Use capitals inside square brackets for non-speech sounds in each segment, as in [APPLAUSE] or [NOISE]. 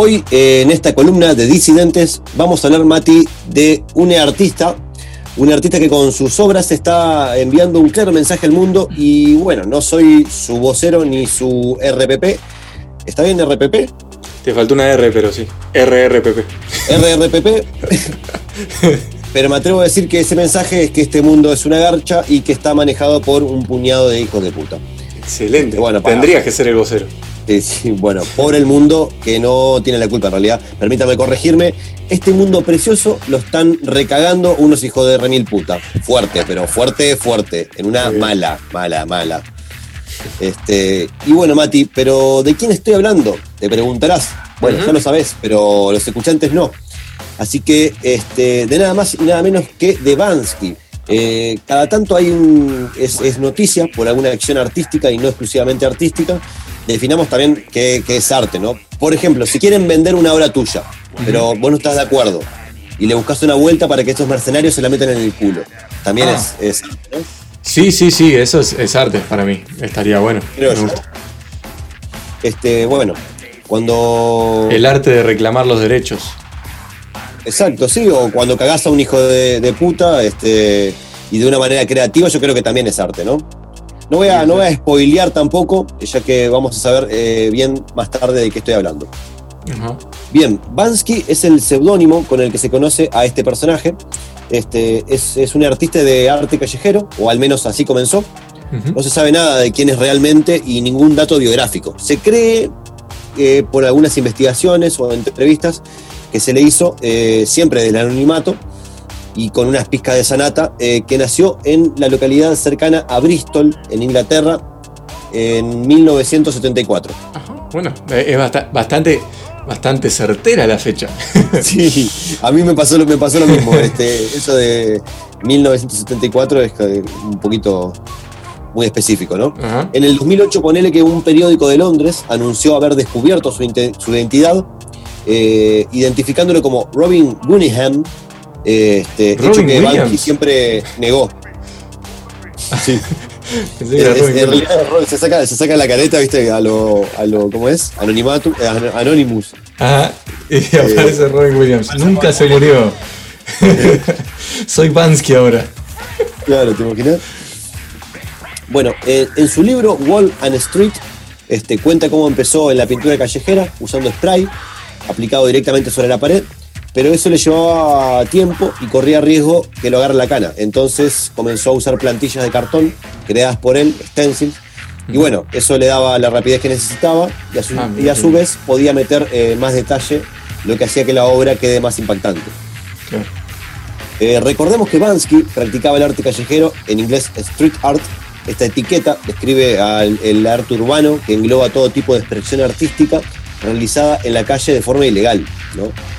Hoy eh, en esta columna de disidentes vamos a hablar, Mati, de un artista, un artista que con sus obras está enviando un claro mensaje al mundo y bueno, no soy su vocero ni su RPP. ¿Está bien RPP? Te faltó una R, pero sí. RRPP. RRPP. [LAUGHS] pero me atrevo a decir que ese mensaje es que este mundo es una garcha y que está manejado por un puñado de hijos de puta. Excelente. Bueno, Tendrías que ser el vocero. [LAUGHS] Sí, bueno, pobre el mundo que no tiene la culpa en realidad. Permítame corregirme. Este mundo precioso lo están recagando unos hijos de remil puta. Fuerte, pero fuerte, fuerte. En una mala, mala, mala. Este, y bueno, Mati, pero ¿de quién estoy hablando? Te preguntarás. Bueno, ya lo sabés, pero los escuchantes no. Así que este, de nada más y nada menos que de Bansky. Eh, cada tanto hay un. Es, es, noticia por alguna acción artística y no exclusivamente artística definamos también qué, es arte, ¿no? Por ejemplo, si quieren vender una obra tuya, pero vos no estás de acuerdo, y le buscas una vuelta para que estos mercenarios se la metan en el culo, también ah. es, arte, ¿no? Sí, sí, sí, eso es, arte para mí, estaría bueno. Este, bueno, cuando... El arte de reclamar los derechos. Exacto, sí, o cuando cagás a un hijo de, de puta, este, y de una manera creativa, yo creo que también es arte, ¿no? No voy a, no voy a spoilear tampoco, ya que vamos a saber eh, bien más tarde de qué estoy hablando. Bien, Bansky es el seudónimo con el que se conoce a este personaje. Este, es, un artista de arte callejero, o al menos así comenzó. No se sabe nada de quién es realmente y ningún dato biográfico. Se cree eh, por algunas investigaciones o entrevistas que se le hizo eh, siempre del anonimato y con unas pizcas de sanata, eh, que nació en la localidad cercana a Bristol, en Inglaterra, en 1974. Bueno, eh, es bastante, bastante certera la fecha. [LAUGHS] Sí, a mí me pasó, me pasó lo mismo. Este, eso de 1974 es un poquito muy específico, ¿no? En el 2008 ponele que un periódico de Londres anunció haber descubierto su, identidad, eh, identificándolo como Robin Cunningham, este, hecho que Banky siempre negó. Sí. [LAUGHS] se, saca, se saca la careta, viste, a lo, a lo ¿cómo es? Eh, Anonymous. Ajá, y eh, aparece Robin Williams. Nunca se murió. [LAUGHS] Soy Bansky ahora. Claro, ¿te imaginas? Bueno, eh, en su libro Wall and Street este, cuenta cómo empezó en la pintura callejera usando spray aplicado directamente sobre la pared pero eso le llevaba tiempo y corría riesgo que lo agarre la cana. Entonces comenzó a usar plantillas de cartón creadas por él, stencils, y bueno, eso le daba la rapidez que necesitaba y a su, ah, vez podía meter eh, más detalle, lo que hacía que la obra quede más impactante. Eh, recordemos que Bansky practicaba el arte callejero, en inglés street art. Esta etiqueta describe el arte urbano que engloba todo tipo de expresión artística realizada en la calle de forma ilegal.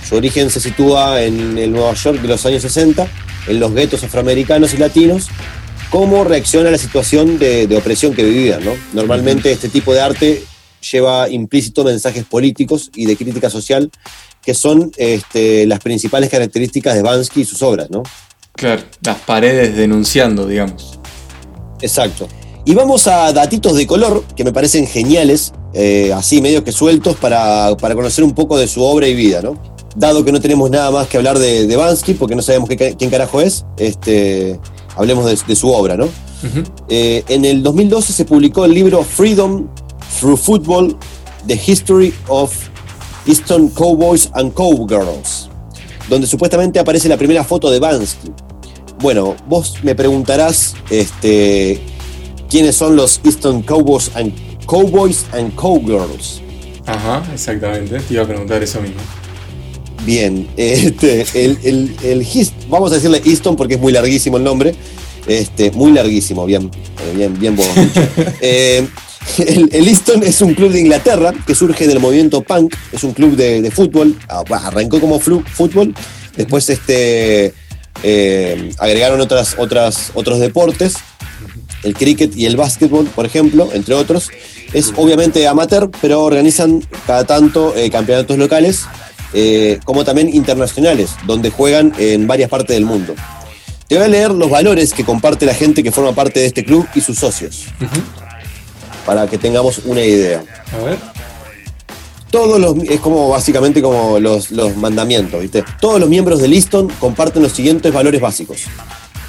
Su origen se sitúa en el Nueva York de los años 60, en los guetos afroamericanos y latinos, cómo reacciona a la situación de, opresión que vivían. Normalmente este tipo de arte lleva implícito mensajes políticos y de crítica social, que son este, las principales características de Bansky y sus obras. ¿no? Claro, las paredes denunciando, digamos. Exacto. Y vamos a datitos de color que me parecen geniales, eh, así medio que sueltos, para, conocer un poco de su obra y vida, ¿no? Dado que no tenemos nada más que hablar de, Bansky, porque no sabemos quién carajo es, este, hablemos de, su obra, ¿no? Eh, en el 2012 se publicó el libro Freedom Through Football, The History of Eastern Cowboys and Cowgirls, donde supuestamente aparece la primera foto de Bansky. Bueno, vos me preguntarás, este, quiénes son los Easton Cowboys and, Cowboys and Cowgirls. Ajá, exactamente, te iba a preguntar eso mismo. Bien, este, el, el, vamos a decirle Easton porque es muy larguísimo el nombre. Este, muy larguísimo, bien, eh, bien, bien vos. [LAUGHS] eh, el, Easton es un club de Inglaterra que surge del movimiento punk, es un club de, fútbol, ah, arrancó como fútbol, después este, eh, agregaron otras, otras, otros deportes el cricket y el básquetbol, por ejemplo, entre otros. Es obviamente amateur, pero organizan cada tanto eh, campeonatos locales, eh, como también internacionales, donde juegan en varias partes del mundo. Te voy a leer los valores que comparte la gente que forma parte de este club y sus socios, para que tengamos una idea. A ver. Todos los, es como básicamente como los, los mandamientos, ¿viste? Todos los miembros del Easton comparten los siguientes valores básicos.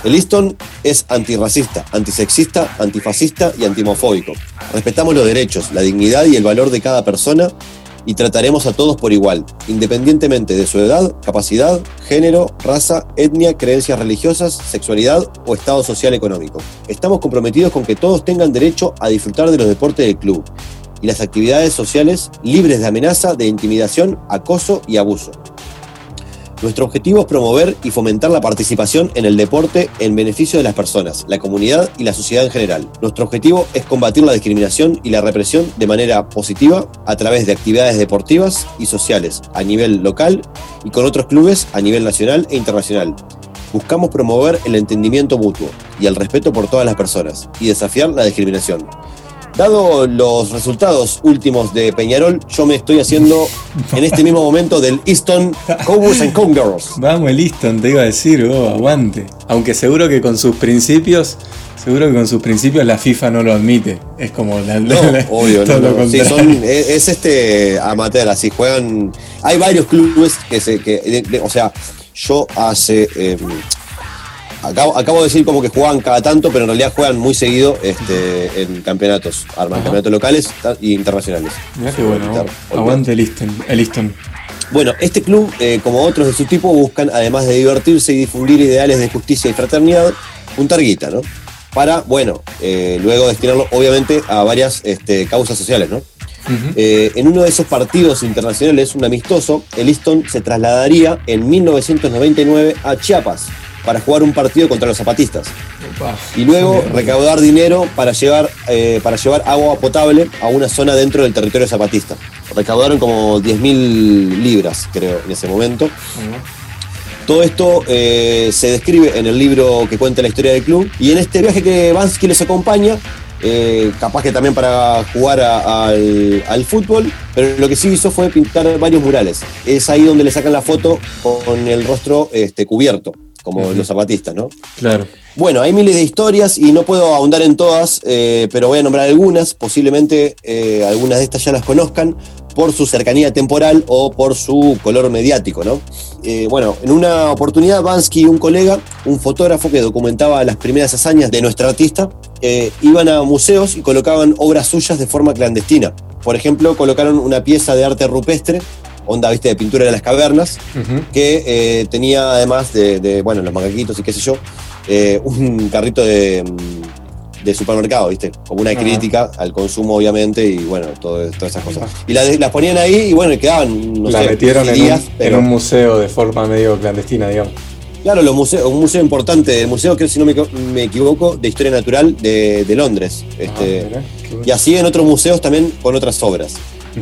El Easton es antirracista, antisexista, antifascista y antimofóbico. Respetamos los derechos, la dignidad y el valor de cada persona y trataremos a todos por igual, independientemente de su edad, capacidad, género, raza, etnia, creencias religiosas, sexualidad o estado social económico. Estamos comprometidos con que todos tengan derecho a disfrutar de los deportes del club y las actividades sociales libres de amenaza, de intimidación, acoso y abuso. Nuestro objetivo es promover y fomentar la participación en el deporte en beneficio de las personas, la comunidad y la sociedad en general. Nuestro objetivo es combatir la discriminación y la represión de manera positiva a través de actividades deportivas y sociales a nivel local y con otros clubes a nivel nacional e internacional. Buscamos promover el entendimiento mutuo y el respeto por todas las personas y desafiar la discriminación. Dado los resultados últimos de Peñarol, yo me estoy haciendo en este mismo momento del Easton Cowboys and Cowgirls. Vamos, el Easton, te iba a decir, oh, aguante. Aunque seguro que con sus principios, seguro que con sus principios la FIFA no lo admite. Es como la, No, obvio, no, no. Sí, son- es, es este amateur, así juegan. Hay varios clubes que se. Que, de- de- o sea, yo hace. eh, acabo, acabo de decir como que juegan cada tanto, pero en realidad juegan muy seguido este, en campeonatos, arman Ajá. campeonatos locales y internacionales. Mirá qué bueno, aguante el Easton. El Easton. Bueno, este club, eh, como otros de su tipo, buscan, además de divertirse y difundir ideales de justicia y fraternidad, juntar guita, ¿no? Para, bueno, eh, luego destinarlo, obviamente, a varias este, causas sociales, ¿no? Eh, en uno de esos partidos internacionales, un amistoso, el Easton se trasladaría en 1999 a Chiapas para jugar un partido contra los zapatistas Opa. y luego recaudar dinero para llevar, eh, para llevar agua potable a una zona dentro del territorio zapatista. Recaudaron como 10.000 libras, creo, en ese momento. Todo esto eh, se describe en el libro que cuenta la historia del club. Y en este viaje que Bansky les acompaña, eh, capaz que también para jugar a- al, al fútbol, pero lo que sí hizo fue pintar varios murales. Es ahí donde le sacan la foto con el rostro este, cubierto, como los zapatistas, ¿no? Claro. Bueno, hay miles de historias y no puedo ahondar en todas, eh, pero voy a nombrar algunas. Posiblemente eh, algunas de estas ya las conozcan por su cercanía temporal o por su color mediático, ¿no? Eh, bueno, en una oportunidad, Bansky y un colega, un fotógrafo que documentaba las primeras hazañas de nuestra artista, iban a museos y colocaban obras suyas de forma clandestina. Por ejemplo, colocaron una pieza de arte rupestre, onda, viste, de pintura de las cavernas, que eh, tenía además de, de, bueno, los macaquitos y qué sé yo, eh, un carrito de, mm, de supermercado, ¿viste? Como una crítica al consumo, obviamente, y bueno, todo- todas esas cosas. Y las las ponían ahí y bueno, quedaban, no la sé, metieron en, días, un, pero en un museo de forma medio clandestina, digamos. claro, los museos, un museo importante, el museo, que si no me, me equivoco, de Historia Natural de, de Londres. Este, Ah, bueno. y así en otros museos también con otras obras.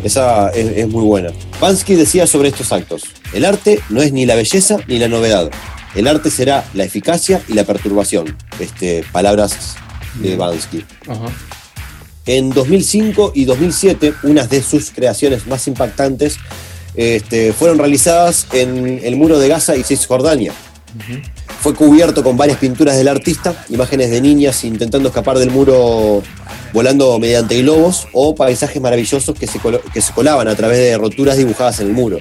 Esa es, es muy buena. Bansky decía sobre estos actos, el arte no es ni la belleza ni la novedad. El arte será la eficacia y la perturbación. Este, palabras de Bansky. Ajá. En 2005 y 2007, unas de sus creaciones más impactantes este, fueron realizadas en el muro de Gaza y Cisjordania. Fue cubierto con varias pinturas del artista, imágenes de niñas intentando escapar del muro volando mediante globos o paisajes maravillosos que se, que se colaban a través de roturas dibujadas en el muro.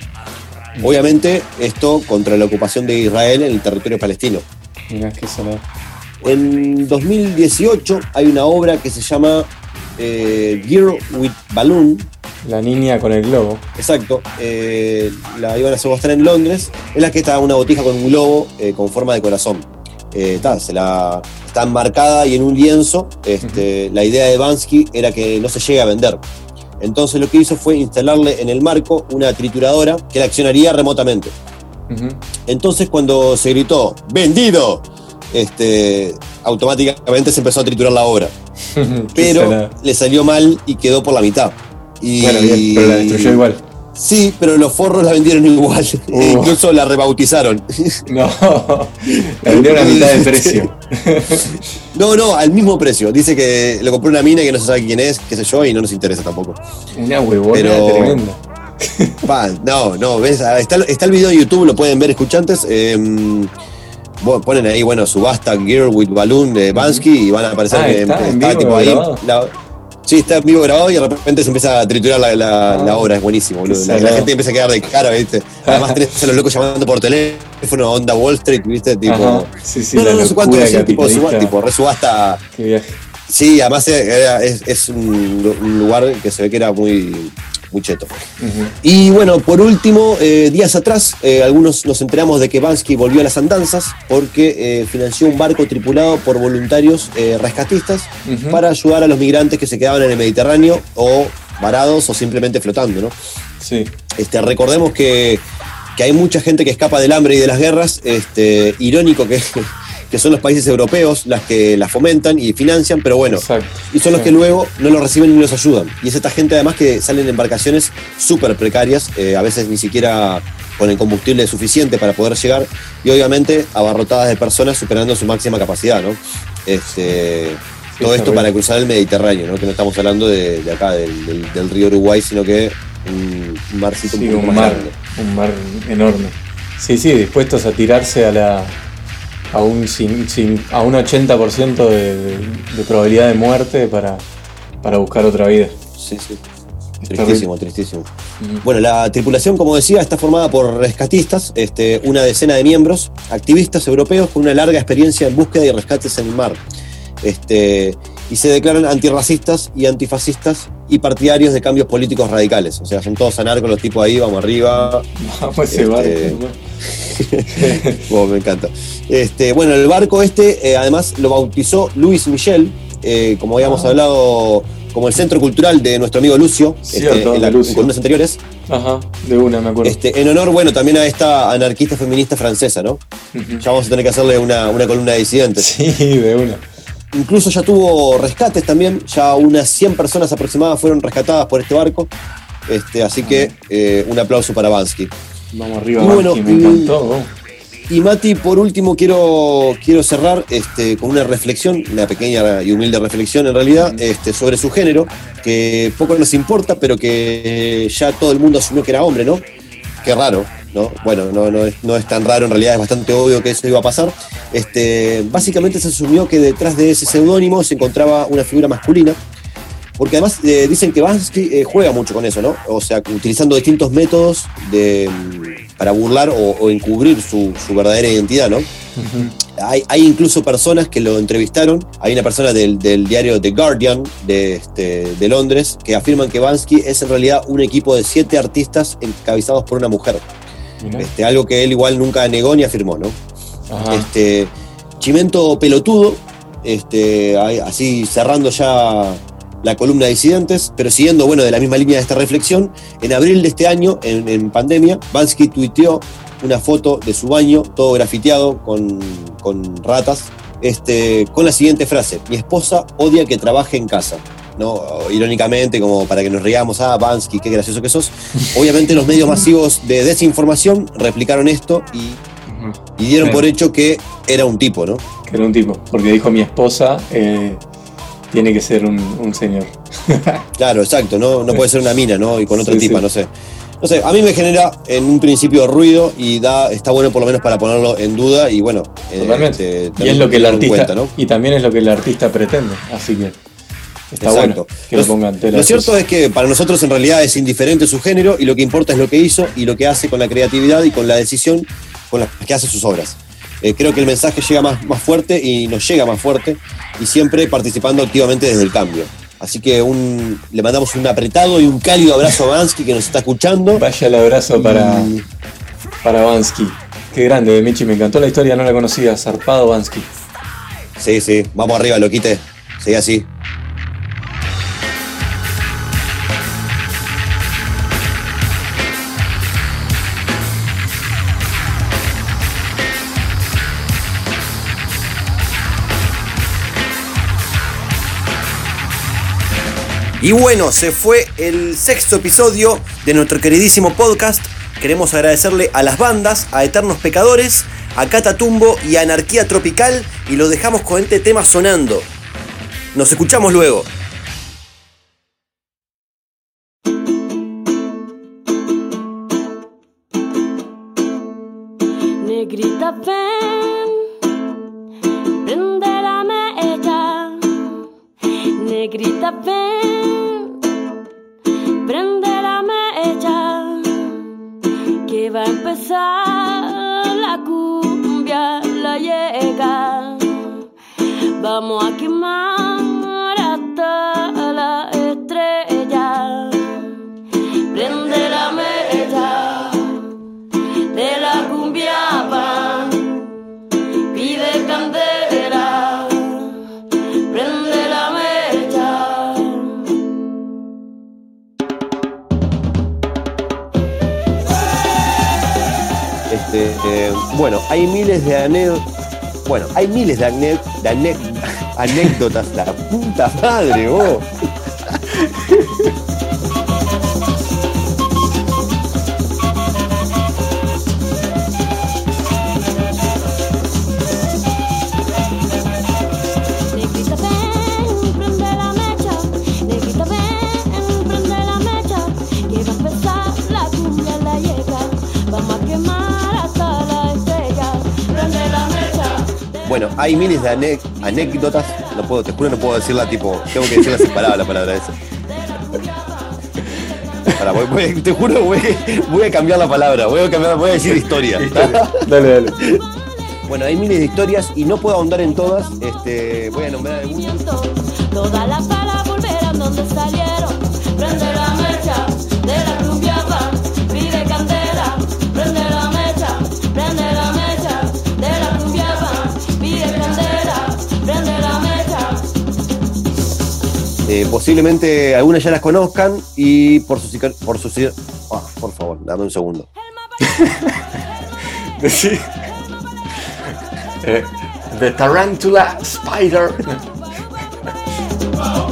Obviamente esto contra la ocupación de Israel en el territorio palestino. Mirá qué salado. En 2018 hay una obra que se llama eh, Girl with Balloon, La niña con el globo. exacto, eh, la iban a mostrar en Londres, en la que está una botija con un globo eh, con forma de corazón. Eh, está, se la, está enmarcada y en un lienzo. Este, La idea de Bansky era que no se llegue a vender. Entonces lo que hizo fue instalarle en el marco una trituradora que la accionaría remotamente. Entonces cuando se gritó ¡Vendido! Este, automáticamente se empezó a triturar la obra. [LAUGHS] Pero le salió mal y quedó por la mitad. Y, Bueno, bien, pero la destruyó igual. Sí, pero los forros la vendieron igual. Uh. [LAUGHS] Incluso la rebautizaron. [LAUGHS] No, la vendieron a mitad de precio. [LAUGHS] no, no, al mismo precio. Dice que lo compró una mina que no se sabe quién es, qué sé yo, y no nos interesa tampoco. Una huevona Pero- tremenda. No, no, ves, Ah, está, está el video de YouTube, lo pueden ver, escuchantes. eh, bueno, ponen ahí, bueno, subasta Girl with Balloon de Bansky y van a aparecer Ah, que ¿está en tipo ahí. la- Sí, está vivo grabado y de repente se empieza a triturar la, la, la obra, es buenísimo, boludo. La, la gente empieza a quedar de cara, ¿viste? Además tenés a los locos llamando por teléfono, onda Wall Street, ¿viste? Tipo. Ajá, sí, sí, no, la no, no sé cuánto decir, tipo, suba- tipo, resubasta. Qué viaje. Sí, además es, es un, lu- un lugar que se ve que era muy, muy cheto. Ujú. Y bueno, por último, eh, días atrás, eh, algunos nos enteramos de que Bansky volvió a las andanzas porque eh, financió un barco tripulado por voluntarios rescatistas para ayudar a los migrantes que se quedaban en el Mediterráneo o varados o simplemente flotando, ¿no? Sí. Este, recordemos que, que hay mucha gente que escapa del hambre y de las guerras. Este, irónico que, que son los países europeos las que las fomentan y financian, pero bueno, Exacto. y son los que luego no los reciben ni los ayudan. Y es esta gente además que salen en embarcaciones súper precarias, eh, a veces ni siquiera con el combustible suficiente para poder llegar, y obviamente abarrotadas de personas superando su máxima capacidad, ¿no? Este, Sí, todo esto para cruzar el Mediterráneo, ¿no? Que no estamos hablando de, de acá, del, del- del río Uruguay, sino que un, un marcito Sí, un poco un más mar, grande. un mar enorme. Sí, sí, dispuestos a tirarse a la a un, cin- cin- a un 80% de, de- de probabilidad de muerte para, para buscar otra vida. Sí, sí. Tristísimo, tristísimo. Bueno, la tripulación, como decía, está formada por rescatistas, este, una decena de miembros, activistas europeos con una larga experiencia en búsqueda y rescates en el mar. Este, y se declaran antirracistas y antifascistas y partidarios de cambios políticos radicales. O sea, son todos anarcos los tipos ahí, vamos arriba. Vamos a ese Este, barco, Bueno, [LAUGHS] me encanta. Este, bueno, el barco este, eh, además, lo bautizó Luis Michel, eh, como habíamos Ah. hablado, como el centro cultural de nuestro amigo Lucio, Cierto, este, en, la- Lucio. en columnas anteriores. Ajá, de una, me acuerdo. Este, en honor, bueno, también a esta anarquista feminista francesa, ¿no? Ya vamos a tener que hacerle una, una columna de disidentes. Sí, de una. Incluso ya tuvo rescates también, ya unas 100 personas aproximadas fueron rescatadas por este barco. Este, así que eh, un aplauso para Bansky. Vamos arriba, Y bueno, me encantó. Y Mati, por último, quiero, quiero cerrar este, con una reflexión, una pequeña y humilde reflexión en realidad, este, sobre su género, que poco nos importa, pero que ya todo el mundo asumió que era hombre, ¿no? Qué raro, ¿no? Bueno, no, no, es, no es tan raro, en realidad es bastante obvio que eso iba a pasar. Este, básicamente se asumió que detrás de ese seudónimo se encontraba una figura masculina, porque además eh, dicen que Bansky eh, juega mucho con eso, ¿no? O sea, utilizando distintos métodos de, mm, para burlar o, o encubrir su, su verdadera identidad. Hay, hay incluso personas que lo entrevistaron. Hay una persona del, del diario The Guardian de, este, de Londres que afirman que Bansky es en realidad un equipo de siete artistas encabezados por una mujer. Este, algo que él igual nunca negó ni afirmó, ¿no? Ajá. Este, Chimento pelotudo, este, así cerrando ya la columna de disidentes, pero siguiendo bueno, de la misma línea de esta reflexión, en abril de este año, en, en pandemia, Bansky tuiteó una foto de su baño, todo grafiteado con, con ratas, este, con la siguiente frase: Mi esposa odia que trabaje en casa. ¿No? Irónicamente, como para que nos riamos, ah, Bansky, qué gracioso que sos. Obviamente, los medios masivos de desinformación replicaron esto y dieron Sí. por hecho que era un tipo, ¿no? Que era un tipo, porque dijo mi esposa eh, tiene que ser un, un señor. [LAUGHS] Claro, exacto, no, no puede ser una mina, ¿no? Y con otra Sí, tipa, sí. no sé. No sé, a mí me genera en un principio ruido y da, está bueno por lo menos para ponerlo en duda y bueno, eh, Totalmente. este, y es lo que el artista cuenta, ¿no? y también es lo que el artista pretende, así que está Exacto. bueno que lo Lo- pongan tela Lo de cierto es que para nosotros en realidad es indiferente su género y lo que importa es lo que hizo y lo que hace con la creatividad y con la decisión con la que hace sus obras. Eh, creo que el mensaje llega más, más fuerte y nos llega más fuerte y siempre participando activamente desde el cambio. Así que un, le mandamos un apretado y un cálido abrazo a Bansky que nos está escuchando. Vaya el abrazo para, Y- para Bansky. Qué grande, Michi, me encantó la historia, no la conocía. Zarpado Bansky. Sí, sí, vamos arriba, loquite. Sigue así. Y bueno, se fue el sexto episodio de nuestro queridísimo podcast. Queremos agradecerle a las bandas, a Eternos Pecadores, a Catatumbo y a Anarquía Tropical y lo dejamos con este tema sonando. Nos escuchamos luego. Empezar, la cumbia la llega. Vamos a quemar Este, eh, bueno, hay miles de anécdotas. Bueno, hay miles de, [LAUGHS] anécdotas. La puta madre, vos. Hay miles de ane- anécdotas. No puedo, te juro, no puedo decirla tipo. Tengo que decirla separada la palabra esa. Pará, voy- voy- te juro, voy, voy a cambiar la palabra. Voy a, cambiar, voy a decir historia. [LAUGHS] Dale, dale. Bueno, hay miles de historias y no puedo ahondar en todas. Este, voy a nombrar algunas. Donde salieron. Eh, posiblemente algunas ya las conozcan y por sus por sus ah, por favor, dame un segundo. [LAUGHS] Decí. Eh, the Tarantula Spider. [LAUGHS]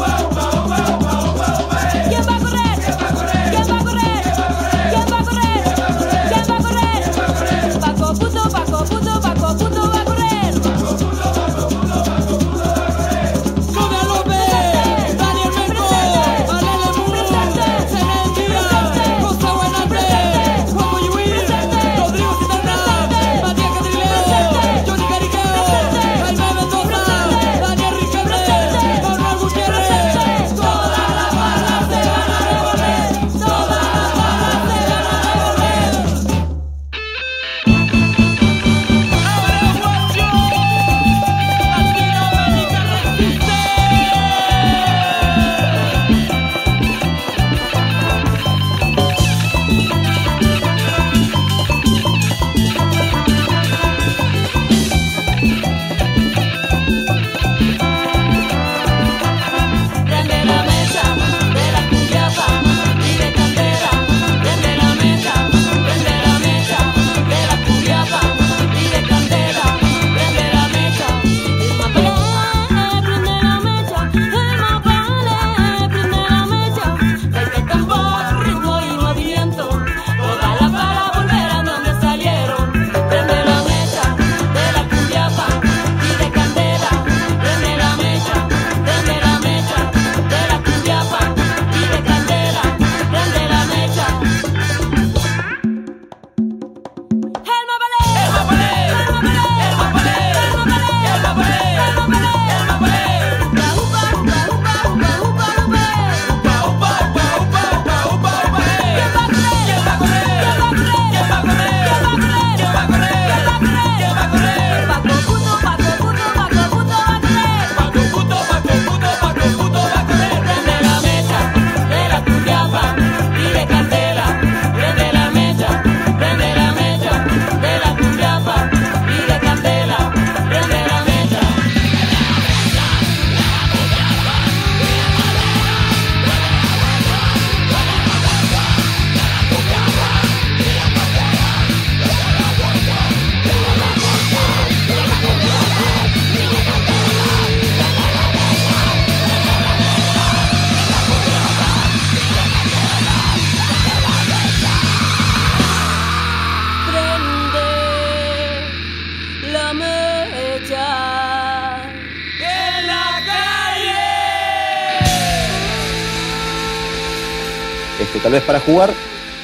tal vez para jugar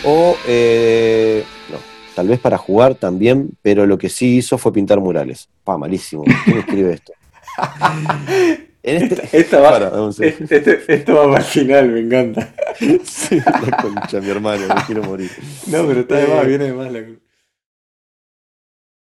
o eh, no, tal vez para jugar también, pero lo que sí hizo fue pintar murales. Pa, malísimo. ¿Quién escribe esto? [LAUGHS] En este, Esta va, Para, segundo. este- esto va para el final, me encanta. [LAUGHS] Sí, la concha, mi hermano, me quiero morir. No, pero está de Eh, más, viene de más la